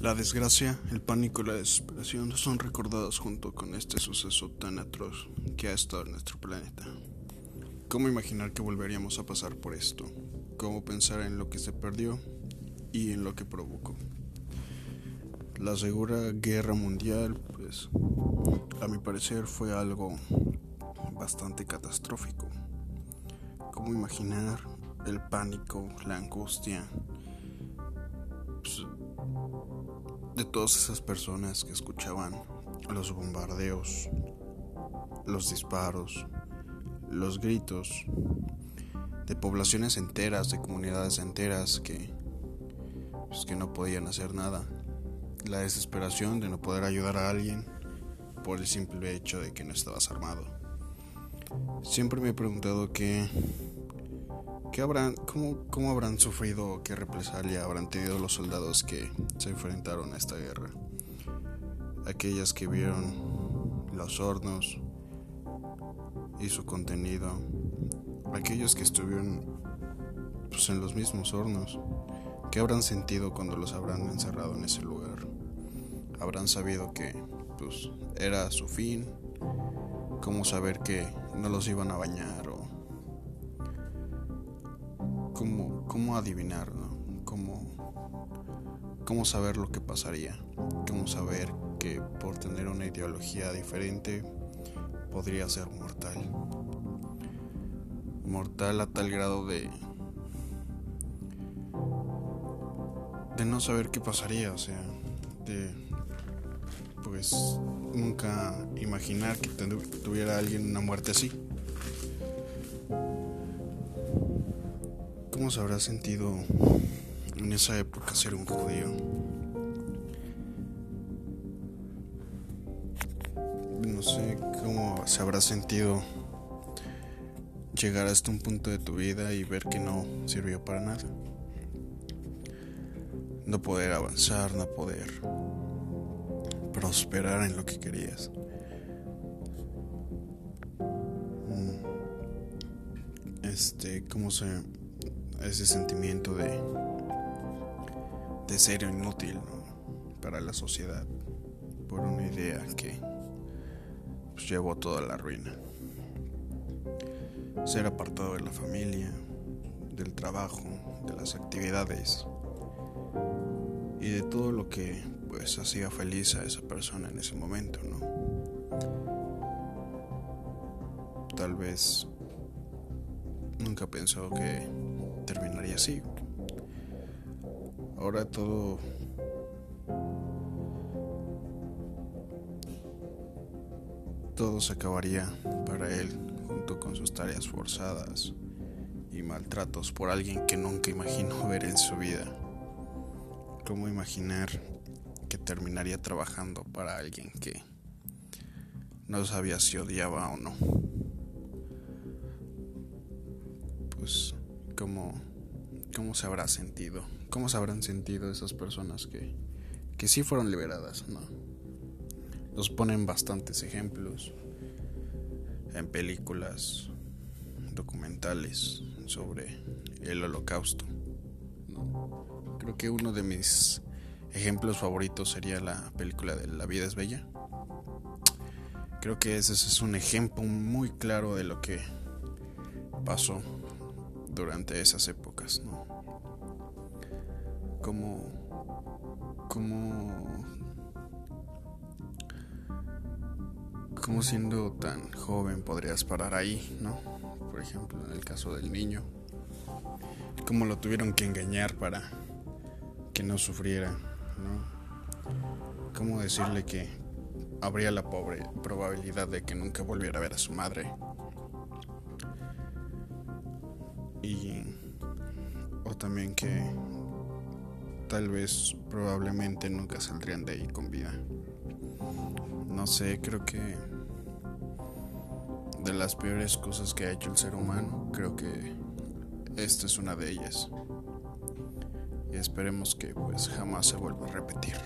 La desgracia, el pánico y la desesperación son recordados junto con este suceso tan atroz que ha estado en nuestro planeta. ¿Cómo imaginar que volveríamos a pasar por esto? ¿Cómo pensar en lo que se perdió y en lo que provocó? La Segunda Guerra Mundial, pues, a mi parecer fue algo bastante catastrófico. ¿Cómo imaginar el pánico, la angustia? Pues, de todas esas personas que escuchaban los bombardeos, los disparos, los gritos de poblaciones enteras, de comunidades enteras que, pues, que no podían hacer nada. La desesperación de no poder ayudar a alguien por el simple hecho de que no estabas armado. Siempre me he preguntado que ¿Qué habrán, cómo, ¿Cómo habrán sufrido, qué represalia habrán tenido los soldados que se enfrentaron a esta guerra? Aquellas que vieron los hornos y su contenido, aquellos que estuvieron pues, en los mismos hornos, ¿qué habrán sentido cuando los habrán encerrado en ese lugar? ¿Habrán sabido que pues, era su fin? ¿Cómo saber que no los iban a bañar cómo, cómo adivinar, Cómo, cómo saber lo que pasaría, cómo saber que por tener una ideología diferente podría ser mortal. Mortal a tal grado de de no saber qué pasaría, o sea, de pues nunca imaginar que tuviera alguien una muerte así. ¿Cómo se habrá sentido en esa época ser un judío? No sé cómo se habrá sentido llegar hasta un punto de tu vida y ver que no sirvió para nada. No poder avanzar, no poder prosperar en lo que querías. Mm. Este, ¿cómo se ese sentimiento de, de ser inútil para la sociedad por una idea que pues, llevó toda la ruina. Ser apartado de la familia, del trabajo, de las actividades y de todo lo que pues hacía feliz a esa persona en ese momento, ¿no? Tal vez nunca pensó que terminaría así. Ahora todo todo se acabaría para él junto con sus tareas forzadas y maltratos por alguien que nunca imaginó ver en su vida. ¿Cómo imaginar que terminaría trabajando para alguien que no sabía si odiaba o no? Pues cómo, cómo se habrá sentido, cómo se habrán sentido esas personas que, que sí fueron liberadas, ¿no? Nos ponen bastantes ejemplos en películas, documentales sobre el holocausto. Creo que uno de mis ejemplos favoritos sería la película de La vida es bella. Creo que ese es un ejemplo muy claro de lo que pasó durante esas épocas, ¿no? Como, como, como siendo tan joven podrías parar ahí, ¿no? Por ejemplo, en el caso del niño, cómo lo tuvieron que engañar para que no sufriera, ¿no? Cómo decirle que habría la pobre probabilidad de que nunca volviera a ver a su madre y o también que tal vez probablemente nunca saldrían de ahí con vida. No sé, creo que de las peores cosas que ha hecho el ser humano, creo que esta es una de ellas. Y esperemos que pues jamás se vuelva a repetir.